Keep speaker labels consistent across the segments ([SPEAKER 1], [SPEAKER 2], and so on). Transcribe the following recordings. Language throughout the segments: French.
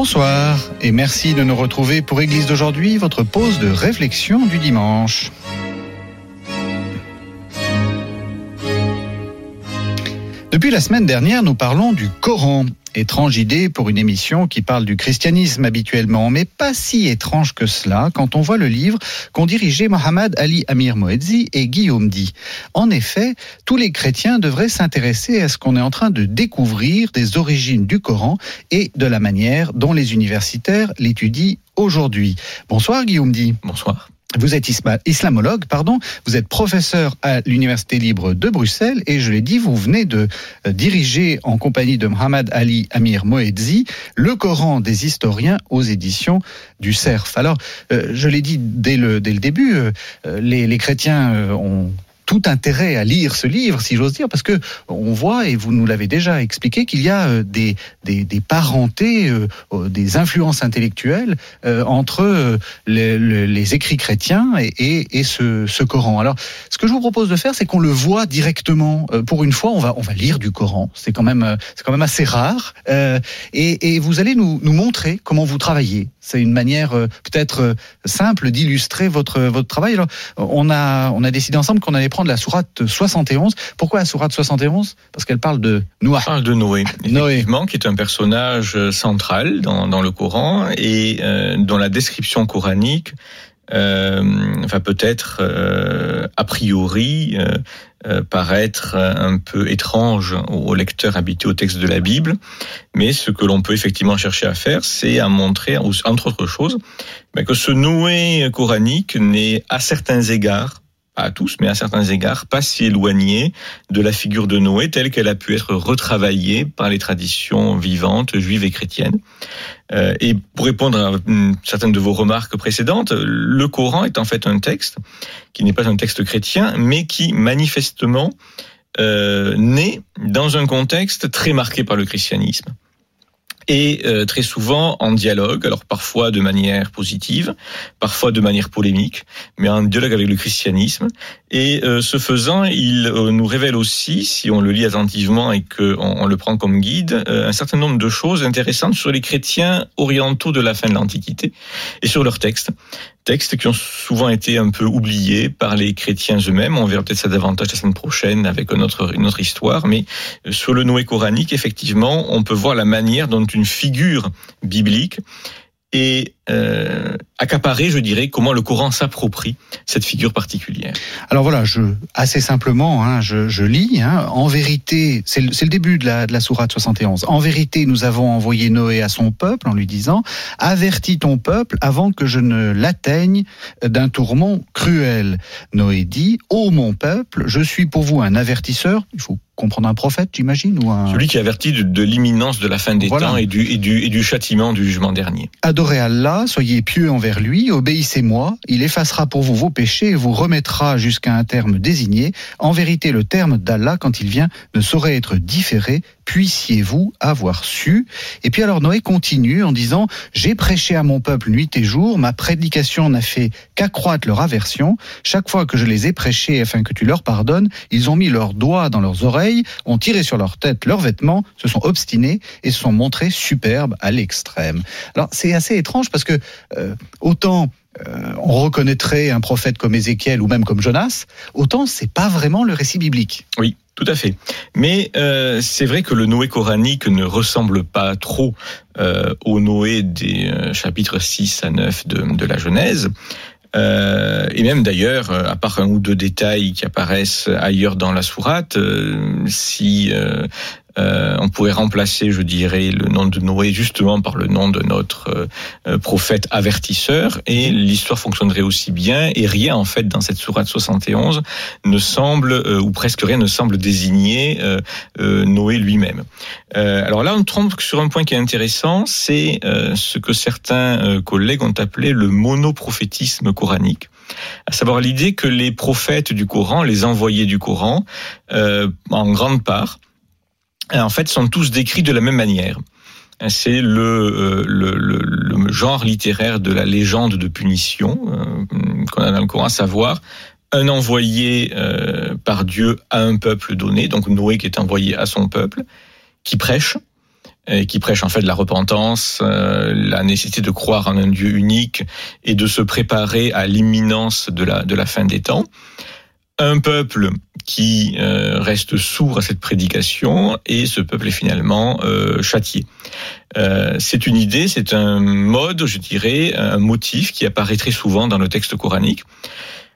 [SPEAKER 1] Bonsoir et merci de nous retrouver pour Église d'aujourd'hui, votre pause de réflexion du dimanche. Depuis la semaine dernière, nous parlons du Coran. Étrange idée pour une émission qui parle du christianisme habituellement, mais pas si étrange que cela quand on voit le livre qu'ont dirigé Mohamed Ali Amir Moedzi et Guillaume Di. En effet, tous les chrétiens devraient s'intéresser à ce qu'on est en train de découvrir des origines du Coran et de la manière dont les universitaires l'étudient aujourd'hui. Bonsoir Guillaume Di.
[SPEAKER 2] Bonsoir.
[SPEAKER 1] Vous êtes islamologue, pardon. Vous êtes professeur à l'Université libre de Bruxelles et je l'ai dit, vous venez de euh, diriger en compagnie de Mohamed Ali Amir Moedzi le Coran des historiens aux éditions du CERF. Alors, euh, je l'ai dit dès le, dès le début, euh, les, les chrétiens ont tout intérêt à lire ce livre, si j'ose dire, parce que on voit, et vous nous l'avez déjà expliqué, qu'il y a euh, des, des, des parentés, euh, euh, des influences intellectuelles entre les, écrits chrétiens et, et, ce, Coran. Alors, ce que je vous propose de faire, c'est qu'on le voit directement. Pour une fois, on va, on va lire du Coran. C'est quand même, c'est quand même assez rare. Et, et vous allez nous, nous montrer comment vous travaillez. C'est une manière peut-être simple d'illustrer votre, votre travail. Alors, on a, on a décidé ensemble qu'on allait prendre de la sourate 71. Pourquoi la sourate 71 Parce qu'elle parle de Noé.
[SPEAKER 2] parle de Noé, effectivement, qui est un personnage euh, central dans, dans le Coran et euh, dont la description coranique euh, va peut-être euh, a priori euh, paraître un peu étrange aux lecteurs habitués au texte de la Bible, mais ce que l'on peut effectivement chercher à faire, c'est à montrer, entre autres choses, ben, que ce Noé coranique n'est à certains égards à tous, mais à certains égards, pas si éloignée de la figure de Noé telle qu'elle a pu être retravaillée par les traditions vivantes juives et chrétiennes. Euh, et pour répondre à certaines de vos remarques précédentes, le Coran est en fait un texte qui n'est pas un texte chrétien, mais qui manifestement euh, naît dans un contexte très marqué par le christianisme et euh, très souvent en dialogue, alors parfois de manière positive, parfois de manière polémique, mais en dialogue avec le christianisme. Et euh, ce faisant, il euh, nous révèle aussi, si on le lit attentivement et qu'on on le prend comme guide, un certain nombre de choses intéressantes sur les chrétiens orientaux de la fin de l'Antiquité et sur leurs textes textes qui ont souvent été un peu oubliés par les chrétiens eux-mêmes. On verra peut-être ça davantage la semaine prochaine avec une autre, histoire. Mais euh, sur le Noé coranique, effectivement, on peut voir la manière dont une figure biblique et euh, accaparer, je dirais, comment le Coran s'approprie cette figure particulière.
[SPEAKER 1] Alors voilà, je assez simplement, hein, je, je, lis. Hein, en vérité, c'est le, le, début de la, de la sourate 71. En vérité, nous avons envoyé Noé à son peuple en lui disant avertis ton peuple avant que je ne l'atteigne d'un tourment cruel. Noé dit ô mon peuple, je suis pour vous un avertisseur. Il faut comprendre un prophète, j'imagine, ou un...
[SPEAKER 2] Celui qui avertit de, de l'imminence de la fin des voilà. temps et du, et, du, et du châtiment du jugement dernier.
[SPEAKER 1] Adorez Allah, soyez pieux envers lui, obéissez-moi, il effacera pour vous vos péchés et vous remettra jusqu'à un terme désigné. En vérité, le terme d'Allah, quand il vient, ne saurait être différé, puissiez-vous avoir su. Et puis alors Noé continue en disant, j'ai prêché à mon peuple nuit et jour, ma prédication n'a fait qu'accroître leur aversion. Chaque fois que je les ai prêchés afin que tu leur pardonnes, ils ont mis leurs doigts dans leurs oreilles, ont tiré sur leur tête leurs vêtements, se sont obstinés et se sont montrés superbes à l'extrême. Alors c'est assez étrange parce que euh, autant euh, on reconnaîtrait un prophète comme Ézéchiel ou même comme Jonas, autant c'est pas vraiment le récit biblique.
[SPEAKER 2] Oui. Tout à fait. Mais euh, c'est vrai que le Noé coranique ne ressemble pas trop au Noé des chapitres 6 à 9 de, de la Genèse. Euh, et même d'ailleurs, à part un ou deux détails qui apparaissent ailleurs dans la sourate, si euh, on pourrait remplacer, je dirais, le nom de Noé justement par le nom de notre euh, prophète avertisseur, et l'histoire fonctionnerait aussi bien, et rien en fait dans cette sourate 71 ne semble, euh, ou presque rien ne semble désigner Noé lui-même. alors là, on trompe sur un point qui est intéressant, c'est ce que certains collègues ont appelé le monoprophétisme coranique. à savoir l'idée que les prophètes du Coran, les envoyés du Coran, euh, en grande part, en fait, sont tous décrits de la même manière. C'est le, le, le, le, genre littéraire de la légende de punition qu'on a dans le Coran, à savoir un envoyé euh, par Dieu à un peuple donné, donc Noé qui est envoyé à son peuple, qui prêche, et qui prêche en fait la repentance, euh, la nécessité de croire en un Dieu unique et de se préparer à l'imminence de la, de la fin des temps. Un peuple qui euh, reste sourd à cette prédication et ce peuple est finalement euh, châtié. Euh, c'est une idée, c'est un mode, je dirais, un motif qui apparaît très souvent dans le texte coranique.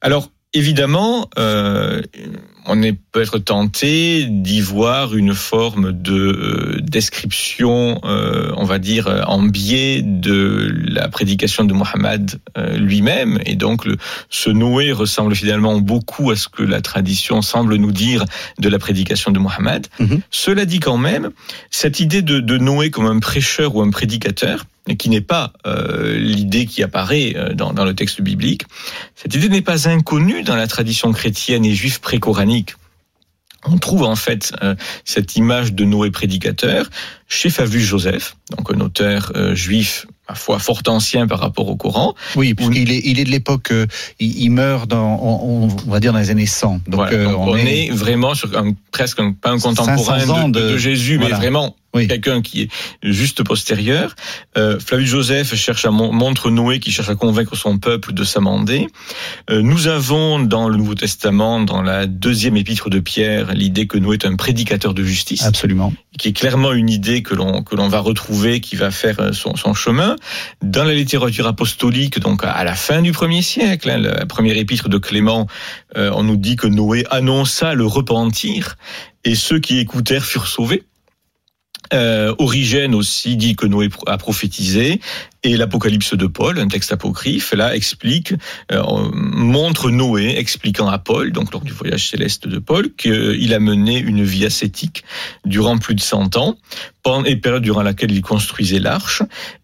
[SPEAKER 2] Alors, Évidemment, euh, on est peut-être tenté d'y voir une forme de euh, description, euh, on va dire, en biais de la prédication de Mohammed euh, lui-même. Et donc, le, ce Noé ressemble finalement beaucoup à ce que la tradition semble nous dire de la prédication de Mohammed. Mm-hmm. Cela dit quand même, cette idée de, de Noé comme un prêcheur ou un prédicateur, qui n'est pas euh, l'idée qui apparaît euh, dans, dans, le texte biblique. Cette idée n'est pas inconnue dans la tradition chrétienne et juive pré-coranique. On trouve en fait euh, cette image de Noé prédicateur chez Favus Joseph, donc un auteur euh, juif à foi fort ancien par rapport au Coran.
[SPEAKER 1] Oui, puisqu'il est, il est de l'époque, euh, il, meurt dans, on, on, va dire dans les années 100.
[SPEAKER 2] Donc, voilà, donc on, on, est, vraiment sur un, presque un, pas un contemporain de, de, de, Jésus, voilà. mais vraiment oui. quelqu'un qui est juste postérieur. Euh, Flavius Joseph cherche à montre Noé qui cherche à convaincre son peuple de s'amender. Euh, nous avons dans le Nouveau Testament, dans la deuxième épître de Pierre, l'idée que Noé est un prédicateur de justice.
[SPEAKER 1] Absolument.
[SPEAKER 2] Qui est clairement une idée que l'on que l'on va retrouver, qui va faire euh, son, son, chemin dans la littérature apostolique. Donc à la fin du premier siècle, hein, la première épître de Clément, euh, on nous dit que Noé annonça le repentir et ceux qui écoutèrent furent sauvés. Euh, Origène aussi dit que Noé a prophétisé et l'Apocalypse de Paul, un texte apocryphe, là explique, euh, montre Noé expliquant à Paul, donc lors du voyage céleste de Paul, qu'il a mené une vie ascétique durant plus de 100 ans, et période durant laquelle il construisait l'arche,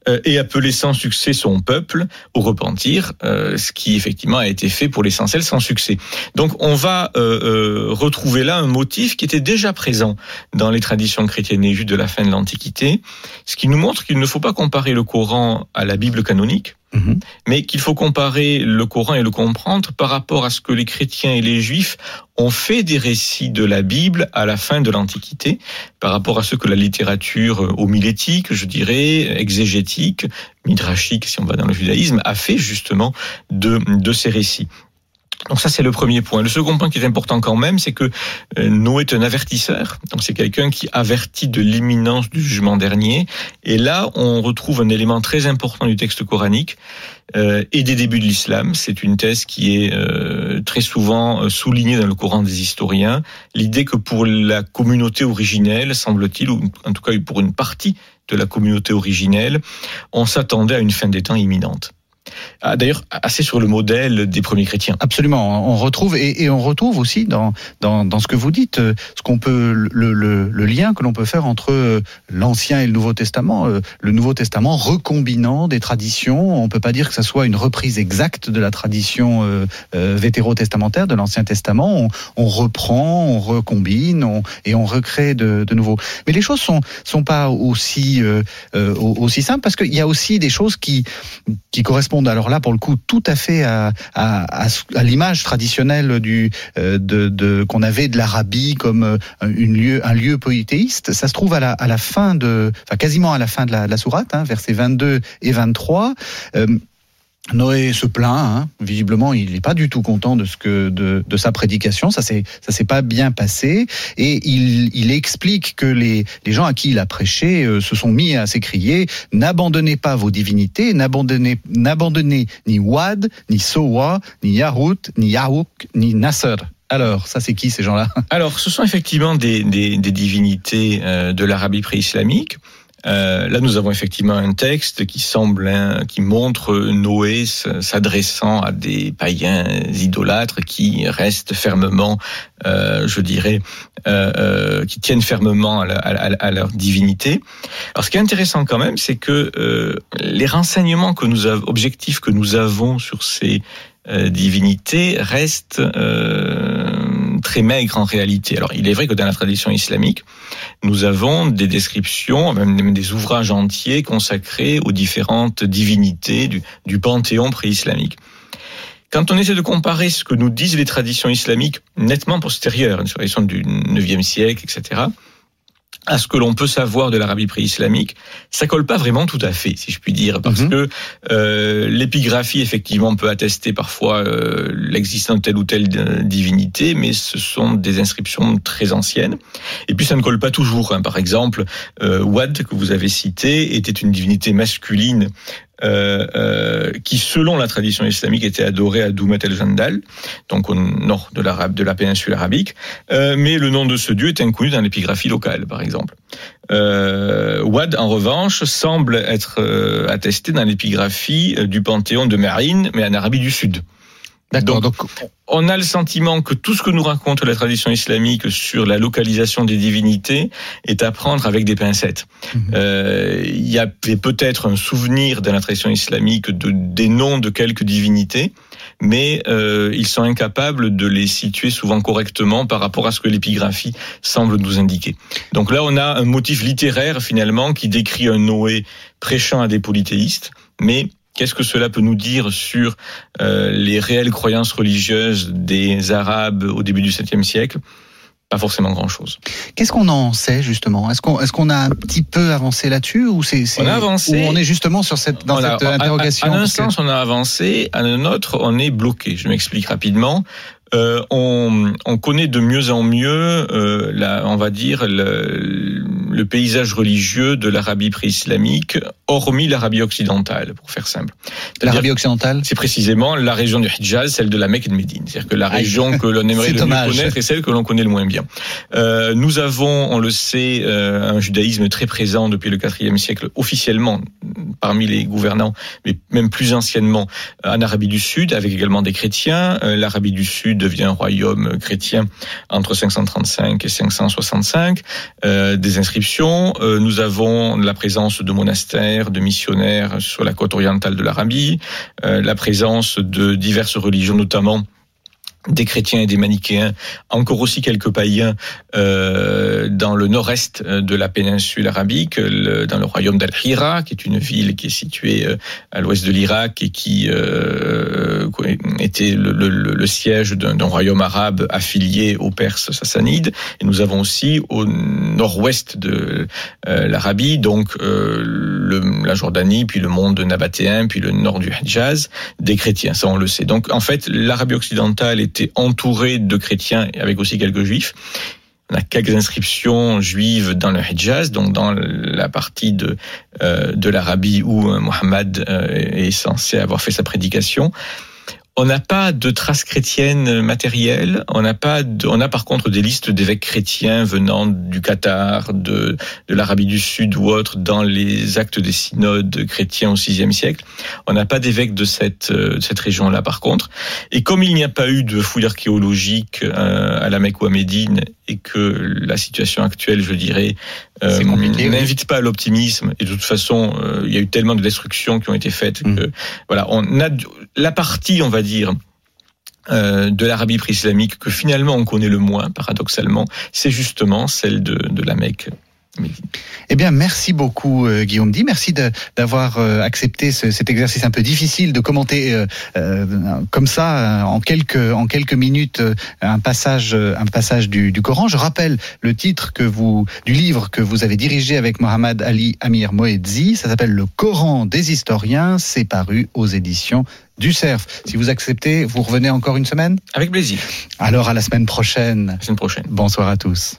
[SPEAKER 2] euh, et appelait sans succès son peuple au repentir, euh, ce qui effectivement a été fait pour l'essentiel sans succès. Donc on va euh, euh, retrouver là un motif qui était déjà présent dans les traditions chrétiennes et juives de la fin de l'Antiquité, ce qui nous montre qu'il ne faut pas comparer le Coran à la Bible canonique, mmh. mais qu'il faut comparer le Coran et le comprendre par rapport à ce que les chrétiens et les juifs ont fait des récits de la Bible à la fin de l'Antiquité, par rapport à ce que la littérature homilétique, je dirais, exégétique, midrashique, si on va dans le judaïsme, a fait justement de, de ces récits. Donc ça c'est le premier point. Le second point qui est important quand même, c'est que euh, Noé est un avertisseur. Donc c'est quelqu'un qui avertit de l'imminence du jugement dernier. Et là, on retrouve un élément très important du texte coranique euh, et des débuts de l'islam. C'est une thèse qui est euh, très souvent soulignée dans le Coran des historiens. L'idée que pour la communauté originelle, semble-t-il, ou en tout cas pour une partie de la communauté originelle, on s'attendait à une fin des temps imminente. Ah, d'ailleurs assez sur le modèle des premiers chrétiens.
[SPEAKER 1] Absolument, on retrouve et, on retrouve aussi dans, dans, ce que vous dites euh, ce qu'on peut le, lien que l'on peut faire entre euh, l'Ancien et le Nouveau Testament. Euh, le Nouveau Testament recombinant des traditions. On peut pas dire que ça soit une reprise exacte de la tradition euh, vétérotestamentaire de l'Ancien Testament. On, reprend, on recombine, on, et on recrée de, nouveau. Mais les choses sont sont pas aussi euh, aussi simples parce qu'il y a aussi des choses qui qui correspondent alors là pour le coup tout à fait à, l'image traditionnelle du euh, de, qu'on avait de l'Arabie comme euh, lieu un lieu polythéiste. Ça se trouve à la, fin de enfin quasiment à la fin de la, de sourate hein, versets 22 et 23 euh, Noé se plaint, hein. visiblement il n'est pas du tout content de ce que de, de sa prédication, ça s'est ça s'est pas bien passé et il, il explique que les, les gens à qui il a prêché euh, se sont mis à s'écrier n'abandonnez pas vos divinités, n'abandonnez n'abandonnez ni Wad, ni Sowa, ni Yarut, ni Yahouk, ni Nasser. Alors, ça c'est qui ces gens-là?
[SPEAKER 2] Alors, ce sont effectivement des, des, des divinités euh, de l'Arabie pré-islamique. Euh, là, nous avons effectivement un texte qui semble, hein, qui montre Noé s'adressant à des païens idolâtres qui restent fermement, euh, je dirais, euh, euh, qui tiennent fermement à, à, leur divinité. Alors, ce qui est intéressant quand même, c'est que euh, les renseignements que nous avons, objectifs que nous avons sur ces divinités reste très maigre en réalité. Alors, il est vrai que dans la tradition islamique, nous avons des descriptions, même des ouvrages entiers consacrés aux différentes divinités du, panthéon pré-islamique. Quand on essaie de comparer ce que nous disent les traditions islamiques nettement postérieures, une tradition du 9e siècle, etc., à ce que l'on peut savoir de l'Arabie pré-islamique, ça colle pas vraiment tout à fait, si je puis dire, parce mhm. que euh, l'épigraphie effectivement peut attester parfois euh, l'existence de telle ou telle divinité, mais ce sont des inscriptions très anciennes. Et puis ça ne colle pas toujours. Hein. Par exemple, euh, Wad que vous avez cité était une divinité masculine euh, euh, qui, selon la tradition islamique, était adoré à Doumet el-Jandal, donc au nord de, l'arabe, de la péninsule arabique. Euh, mais le nom de ce dieu est inconnu dans l'épigraphie locale, par exemple. Euh, Wad, en revanche, semble être euh, attesté dans l'épigraphie du panthéon de Marine, mais en Arabie du Sud.
[SPEAKER 1] D'accord. Donc,
[SPEAKER 2] on a le sentiment que tout ce que nous raconte la tradition islamique sur la localisation des divinités est à prendre avec des pincettes. Mhm. Euh, il y avait peut-être un souvenir dans la tradition islamique de, des noms de quelques divinités, mais euh, ils sont incapables de les situer souvent correctement par rapport à ce que l'épigraphie semble nous indiquer. Donc là, on a un motif littéraire finalement qui décrit un Noé prêchant à des polythéistes, mais Qu'est-ce que cela peut nous dire sur euh, les réelles croyances religieuses des Arabes au début du 7e siècle? Pas forcément grand-chose.
[SPEAKER 1] Qu'est-ce qu'on en sait justement? Est-ce qu'on est-ce qu'on a un petit peu avancé là-dessus ou c'est
[SPEAKER 2] on a avancé
[SPEAKER 1] ou on est justement sur cette dans cette interrogation
[SPEAKER 2] À, un sens, on a avancé, à un autre, on est bloqué. Je m'explique rapidement. Euh, on, on, connaît de mieux en mieux, euh, la, on va dire, le, le paysage religieux de l'Arabie pré-islamique, hormis l'Arabie occidentale, pour faire simple.
[SPEAKER 1] L'Arabie occidentale
[SPEAKER 2] C'est précisément la région du Hijaz, celle de la Mecque et de Médine. C'est-à-dire que la région que l'on aimerait le mieux connaître est celle que l'on connaît le moins bien. Euh, nous avons, on le sait, euh, un judaïsme très présent depuis le IVe siècle, officiellement, parmi les gouvernants, mais même plus anciennement, en Arabie du Sud, avec également des chrétiens. Euh, L'Arabie du Sud devient un royaume chrétien entre 535 et 565. Euh, des inscriptions euh, nous avons la présence de monastères, de missionnaires sur la côte orientale de l'Arabie, euh, la présence de diverses religions, notamment des chrétiens et des manichéens, encore aussi quelques païens euh, dans le nord-est de la péninsule arabique, dans le royaume d'Al-Hira, qui est une ville qui est située euh, à l'ouest de l'Irak et qui euh, était le, siège d'un royaume arabe affilié aux Perses sassanides. Et nous avons aussi au nord-ouest de euh, l'Arabie, donc euh, la Jordanie, puis le monde nabatéen, puis le nord du Hijaz, des chrétiens. Ça, on le sait. Donc, en fait, l'Arabie occidentale est entouré de chrétiens avec aussi quelques juifs. On a quelques inscriptions juives dans le Hijaz, donc dans la partie de euh, de l'Arabie où euh, Mohammed euh, est censé avoir fait sa prédication. On n'a pas de traces chrétiennes matérielles. On n'a pas. on a par contre des listes d'évêques chrétiens venant du Qatar, de, de l'Arabie du Sud ou autre dans les actes des synodes chrétiens au VIe siècle. On n'a pas d'évêques de cette de cette région-là par contre. Et comme il n'y a pas eu de fouilles archéologiques euh, à la Mecque ou à Médine et que la situation actuelle, je dirais, euh, n'invite pas à l'optimisme. Et de toute façon, euh, il y a eu tellement de destructions qui ont été faites mmh. que voilà, on a la partie, on va dire, euh, de l'Arabie pré-islamique que finalement on connaît le moins, paradoxalement, c'est justement celle de la Mecque.
[SPEAKER 1] Eh bien, merci beaucoup euh, Guillaume Di. Merci d'avoir euh, accepté ce, cet exercice un peu difficile de commenter euh, euh comme ça en quelques en quelques minutes un passage un passage du, du, Coran. Je rappelle le titre que vous du livre que vous avez dirigé avec Mohamed Ali Amir Moedzi. Ça s'appelle Le Coran des historiens. C'est paru aux éditions du CERF. Si vous acceptez, vous revenez encore une semaine?
[SPEAKER 2] Avec plaisir.
[SPEAKER 1] Alors à la semaine prochaine.
[SPEAKER 2] La semaine prochaine.
[SPEAKER 1] Bonsoir à tous.